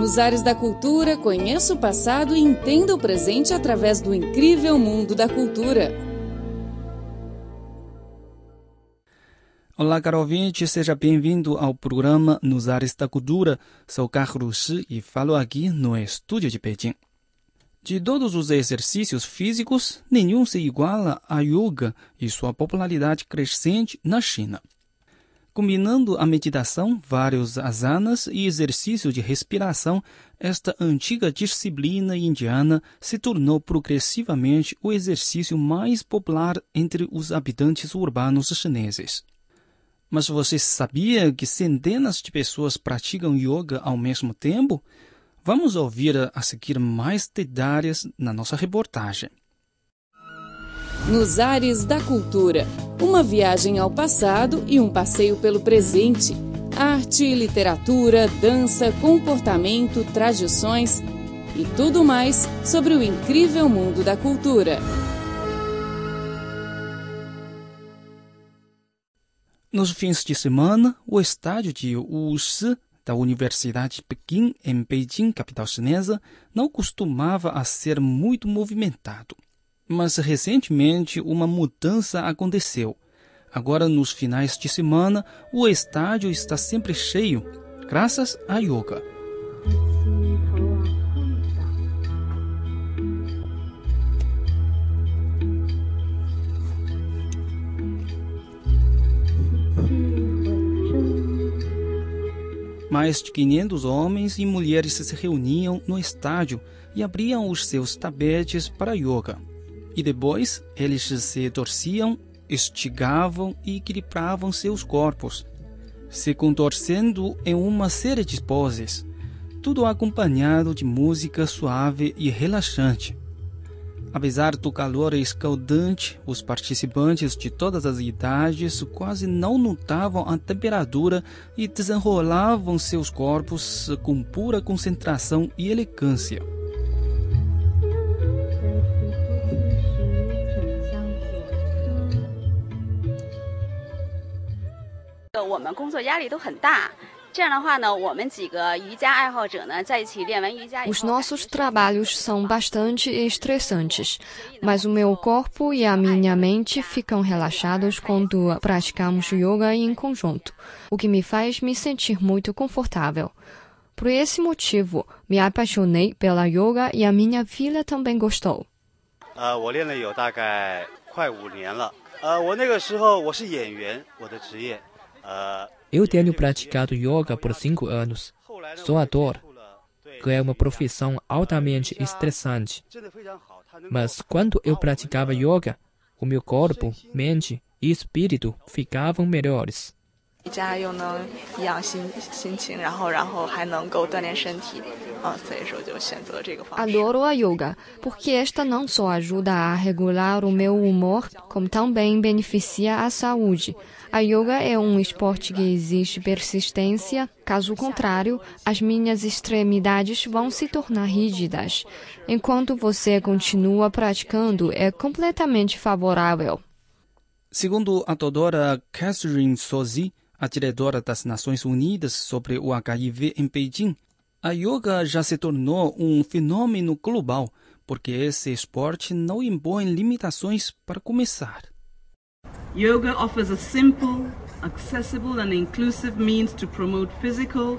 Nos ares da cultura, conheça o passado e entenda o presente através do incrível mundo da cultura. Olá, caro ouvinte, seja bem-vindo ao programa Nos Ares da Cultura. Sou Carlos Shi e falo aqui no estúdio de Pequim. De todos os exercícios físicos, nenhum se iguala a yoga e sua popularidade crescente na China. Combinando a meditação, vários asanas e exercícios de respiração, esta antiga disciplina indiana se tornou progressivamente o exercício mais popular entre os habitantes urbanos chineses. Mas você sabia que centenas de pessoas praticam yoga ao mesmo tempo? Vamos ouvir a seguir mais detalhes na nossa reportagem. Nos ares da cultura, uma viagem ao passado e um passeio pelo presente. Arte, literatura, dança, comportamento, tradições e tudo mais sobre o incrível mundo da cultura. Nos fins de semana, o estádio de Wuxi da Universidade de Pequim, em Beijing, capital chinesa, não costumava a ser muito movimentado. Mas recentemente uma mudança aconteceu. Agora, nos finais de semana, o estádio está sempre cheio, graças à yoga. Mais de 500 homens e mulheres se reuniam no estádio e abriam os seus tapetes para yoga. E depois eles se torciam, estigavam e equilibravam seus corpos, se contorcendo em uma série de poses, tudo acompanhado de música suave e relaxante. Apesar do calor escaldante, os participantes de todas as idades quase não notavam a temperatura e desenrolavam seus corpos com pura concentração e elegância. 我们工作压力都很大。这样的话呢，我们几个瑜伽爱好者呢，在一起练完瑜伽以后。 Os nossos trabalhos são bastante estressantes, mas o meu corpo e a minha mente ficam relaxados quando praticamos yoga em conjunto, o que me faz me sentir muito confortável. Por esse motivo, me apaixonei pela yoga e a minha filha também gostou. 呃，我练了有大概快五年了。呃，我那个时候我是演员，我的职业。 呃，Eu tenho praticado yoga por cinco anos. Sou ator, que é uma profissão altamente estressante. Mas quando eu praticava yoga, o meu corpo, mente e espírito ficavam melhores. 瑜伽又能颐养心心情，然后然后还能够锻炼身体，啊，所以说就选择这个方式。 Adoro a yoga, porque esta não só ajuda a regular o meu humor, como também beneficia a saúde. A yoga é um esporte que exige persistência, caso contrário, as minhas extremidades vão se tornar rígidas. Enquanto você continua praticando, é completamente favorável. Segundo a doutora Catherine Sozi, a diretora das Nações Unidas sobre o HIV em Beijing, a yoga já se tornou um fenômeno global, porque esse esporte não impõe limitações para começar. Yoga offers a simple, accessible and inclusive means to promote physical,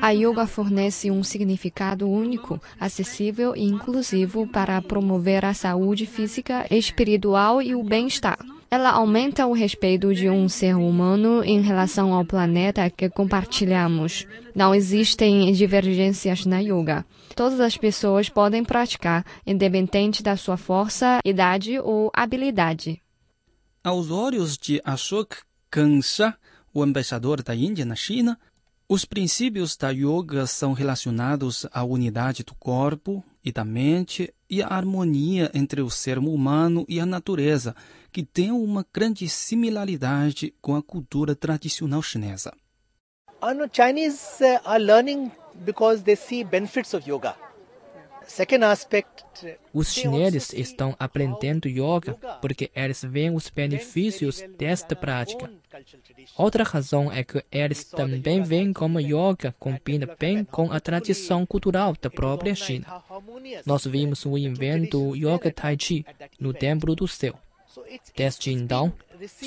A yoga fornece um significado único, acessível e inclusivo para promover a saúde física, espiritual e o bem-estar. Ela aumenta o respeito de um ser humano em relação ao planeta que compartilhamos. Não existem divergências na yoga. Todas as pessoas podem praticar, independente da sua força, idade ou habilidade. Aos olhos de Ashok Kansha, o embaixador da Índia na China, os princípios da yoga são relacionados à unidade do corpo e da mente e à harmonia entre o ser humano e a natureza, que tem uma grande similaridade com a cultura tradicional chinesa. Uh, no, Chinese uh, are learning because they see benefits of yoga. Os chineses estão aprendendo yoga porque eles veem os benefícios desta prática. Outra razão é que eles também veem como yoga combina bem com a tradição cultural da própria China. Nós vimos o invento Yoga Tai Chi no Templo do Céu. Desde então,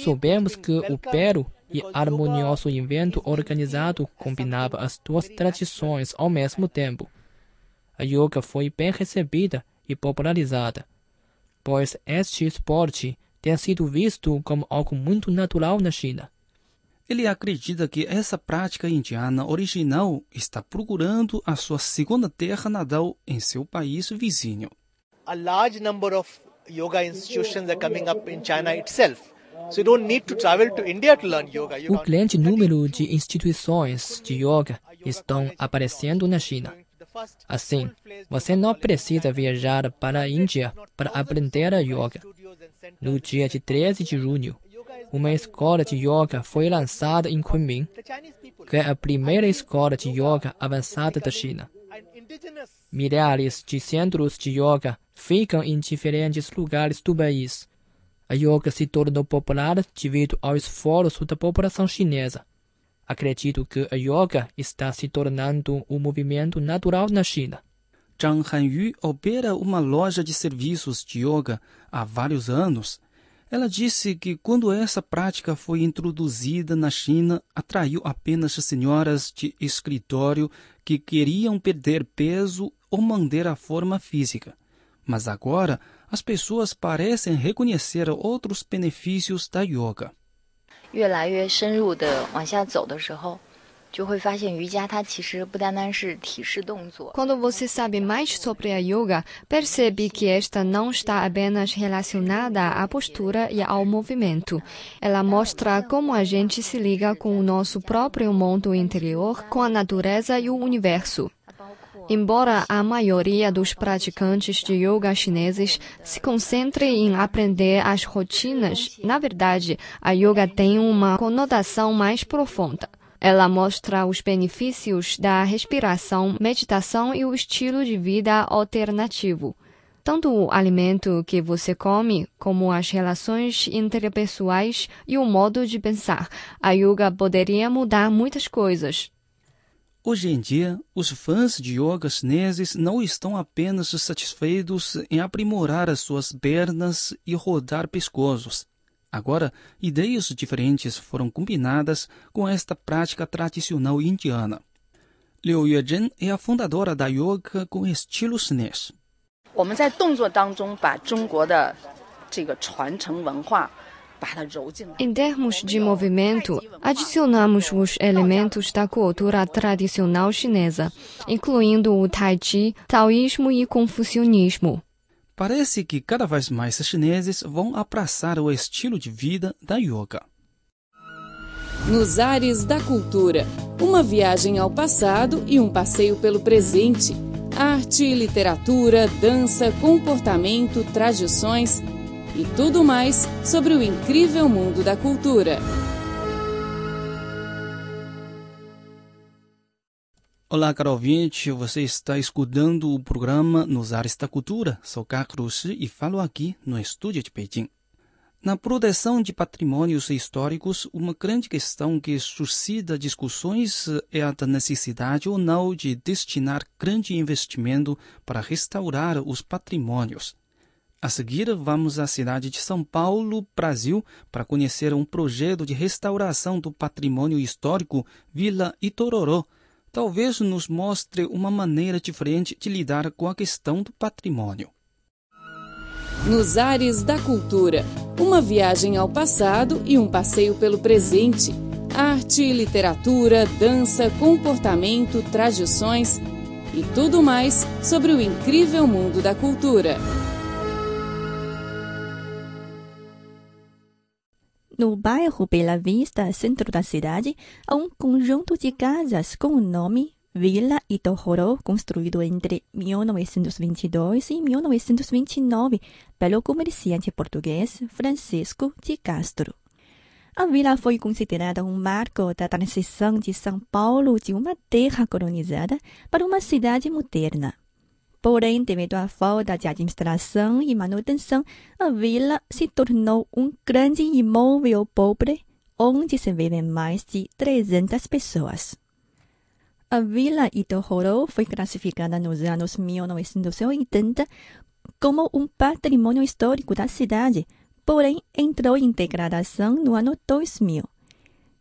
soubemos que o belo e harmonioso invento organizado combinava as duas tradições ao mesmo tempo a yoga foi bem recebida e popularizada, pois este esporte tem sido visto como algo muito natural na China. Ele acredita que essa prática indiana original está procurando a sua segunda terra natal em seu país vizinho. A large number of yoga institutions are coming up in China itself. So you don't need to travel to India to learn yoga. O grande número de instituições de yoga estão aparecendo na China. Assim, você não precisa viajar para a Índia para aprender a yoga. No dia de 13 de junho, uma escola de yoga foi lançada em Kunming, que é a primeira escola de yoga avançada da China. Milhares de centros de yoga ficam em diferentes lugares do país. A yoga se tornou popular devido ao esforço da população chinesa. Acredito que a yoga está se tornando um movimento natural na China. Zhang Hanyu opera uma loja de serviços de yoga há vários anos. Ela disse que quando essa prática foi introduzida na China, atraiu apenas senhoras de escritório que queriam perder peso ou manter a forma física. Mas agora, as pessoas parecem reconhecer outros benefícios da yoga. 越来越深入的往下走的时候，就会发现瑜伽它其实不单单是体式动作。 Quando você sabe mais sobre a yoga, percebe que esta não está apenas relacionada à postura e ao movimento. Ela mostra como a gente se liga com o nosso próprio mundo interior, com a natureza e o universo. Embora a maioria dos praticantes de yoga chineses se concentre em aprender as rotinas, na verdade, a yoga tem uma conotação mais profunda. Ela mostra os benefícios da respiração, meditação e o estilo de vida alternativo. Tanto o alimento que você come, como as relações interpessoais e o modo de pensar. A yoga poderia mudar muitas coisas. Hoje em dia, os fãs de yoga chineses não estão apenas satisfeitos em aprimorar as suas pernas e rodar pescoços. Agora, ideias diferentes foram combinadas com esta prática tradicional indiana. Liu Yuezhen é a fundadora da yoga com estilo chinês. 我们在动作当中把中国的这个传承文化 em termos de movimento, adicionamos os elementos da cultura tradicional chinesa, incluindo o Tai Chi, taoísmo e confucionismo. Parece que cada vez mais chineses vão abraçar o estilo de vida da yoga. Nos ares da cultura, uma viagem ao passado e um passeio pelo presente. Arte, literatura, dança, comportamento, tradições e tudo mais sobre o incrível mundo da cultura. Olá, caro ouvinte, você está escutando o programa Nos Ares da Cultura. Sou Carlos e falo aqui no estúdio de Pequim. Na proteção de patrimônios históricos, uma grande questão que suscita discussões é a da necessidade ou não de destinar grande investimento para restaurar os patrimônios. A seguir, vamos à cidade de São Paulo, Brasil, para conhecer um projeto de restauração do patrimônio histórico Vila Itororó. Talvez nos mostre uma maneira diferente de lidar com a questão do patrimônio. Nos ares da cultura, uma viagem ao passado e um passeio pelo presente. Arte, literatura, dança, comportamento, tradições e tudo mais sobre o incrível mundo da cultura. No bairro Bela Vista, centro da cidade, há um conjunto de casas com o nome Vila Itororó, construído entre 1922 e 1929 pelo comerciante português Francisco de Castro. A vila foi considerada um marco da transição de São Paulo de uma terra colonizada para uma cidade moderna. Porém, devido à falta de administração e manutenção, a vila se tornou um grande imóvel pobre, onde se vivem mais de 300 pessoas. A Vila Itohoro foi classificada nos anos 1980 como um patrimônio histórico da cidade, porém entrou em degradação no ano 2000.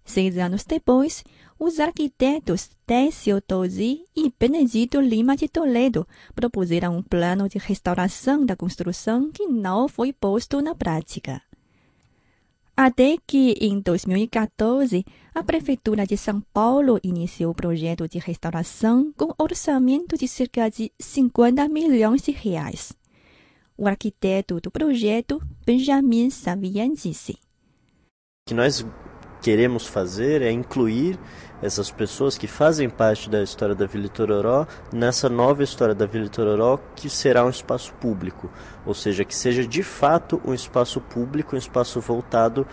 Seis anos depois, os arquitetos Décio Tosi e Benedito Lima de Toledo propuseram um plano de restauração da construção que não foi posto na prática. Até que, em 2014, a Prefeitura de São Paulo iniciou o projeto de restauração com orçamento de cerca de 50 milhões de reais. O arquiteto do projeto, Benjamin Savian, disse: que nós queremos fazer é incluir essas pessoas que fazem parte da história da Vila Itororó nessa nova história da Vila Itororó que será um espaço público, ou seja, que seja de fato um espaço público, um espaço voltado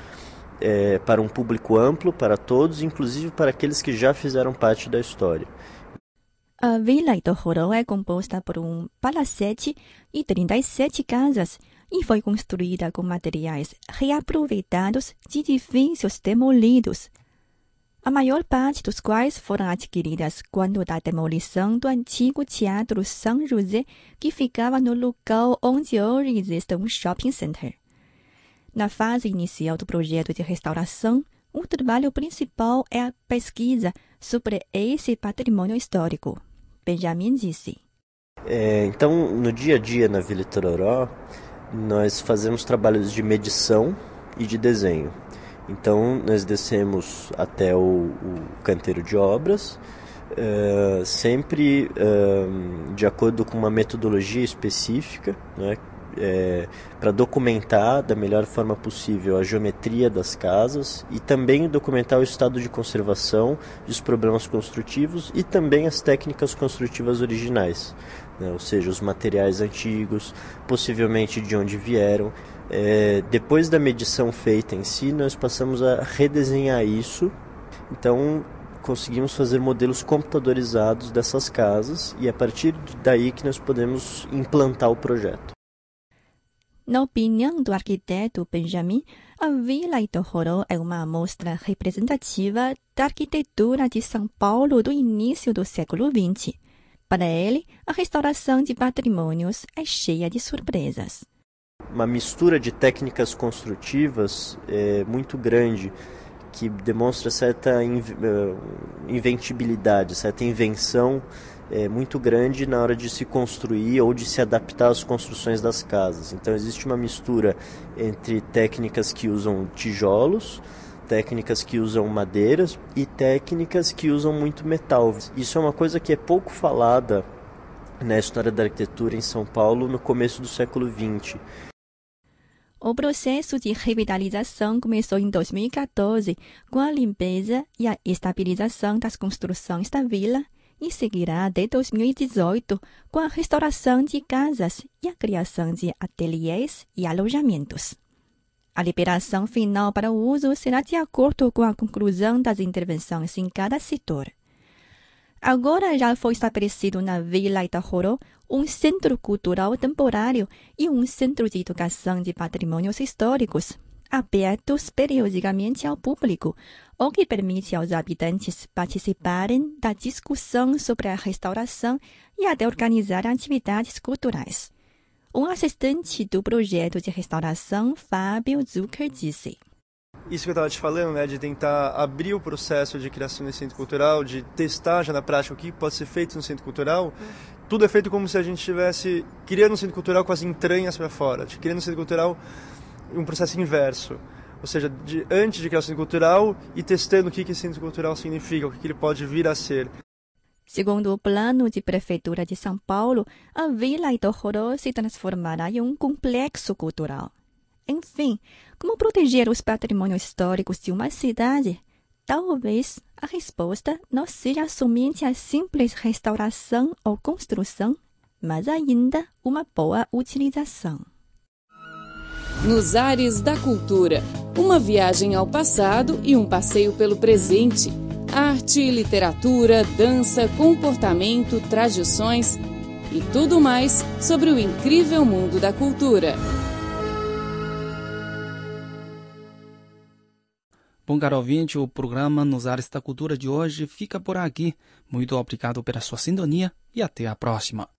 é, para um público amplo, para todos, inclusive para aqueles que já fizeram parte da história. A Vila Itororó é composta por um palacete e 37 casas e foi construída com materiais reaproveitados de edifícios demolidos, a maior parte dos quais foram adquiridas quando da demolição do antigo Teatro São José, que ficava no local onde hoje existe um shopping center. Na fase inicial do projeto de restauração, o trabalho principal é a pesquisa sobre esse patrimônio histórico. Benjamin disse. É, então, no dia a dia na Vila Tororó, nós fazemos trabalhos de medição e de desenho. Então, nós descemos até o, o canteiro de obras, uh, sempre uh, de acordo com uma metodologia específica, né, é, para documentar da melhor forma possível a geometria das casas e também documentar o estado de conservação dos problemas construtivos e também as técnicas construtivas originais né? ou seja, os materiais antigos, possivelmente de onde vieram. É, depois da medição feita em si, nós passamos a redesenhar isso. Então, conseguimos fazer modelos computadorizados dessas casas e é a partir daí que nós podemos implantar o projeto. Na opinião do arquiteto Benjamin, a Vila Itohoro é uma amostra representativa da arquitetura de São Paulo do início do século XX. Para ele, a restauração de patrimônios é cheia de surpresas. Uma mistura de técnicas construtivas é, muito grande que demonstra certa eh, inventibilidade, certa invenção é, muito grande na hora de se construir ou de se adaptar às construções das casas. Então existe uma mistura entre técnicas que usam tijolos, técnicas que usam madeiras e técnicas que usam muito metal. Isso é uma coisa que é pouco falada na história da arquitetura em São Paulo no começo do século XX. O processo de revitalização começou em 2014 com a limpeza e a estabilização das construções da vila e seguirá até 2018 com a restauração de casas e a criação de ateliês e alojamentos. A liberação final para o uso será de acordo com a conclusão das intervenções em cada setor. Agora já foi estabelecido na Vila Itahoro um centro cultural temporário e um centro de educação de patrimônios históricos, abertos periodicamente ao público, o que permite aos habitantes participarem da discussão sobre a restauração e até organizar atividades culturais. Um assistente do projeto de restauração, Fábio Zucker, disse. Isso que eu estava te falando, né, de tentar abrir o processo de criação desse centro cultural, de testar já na prática o que pode ser feito no centro cultural, tudo é feito como se a gente estivesse criando um centro cultural com as entranhas para fora, de criando um centro cultural um processo inverso. Ou seja, de, antes de criar o centro cultural e testando o que, que esse centro cultural significa, o que, que ele pode vir a ser. Segundo o plano de prefeitura de São Paulo, a Vila Itohoro se transformará em um complexo cultural. Enfim, como proteger os patrimônios históricos de uma cidade? Talvez a resposta não seja somente a simples restauração ou construção, mas ainda uma boa utilização. Nos ares da cultura, uma viagem ao passado e um passeio pelo presente arte, literatura, dança, comportamento, tradições. e tudo mais sobre o incrível mundo da cultura. Bom, caro ouvinte, o programa Nos Ares da Cultura de hoje fica por aqui. Muito obrigado pela sua sintonia e até a próxima.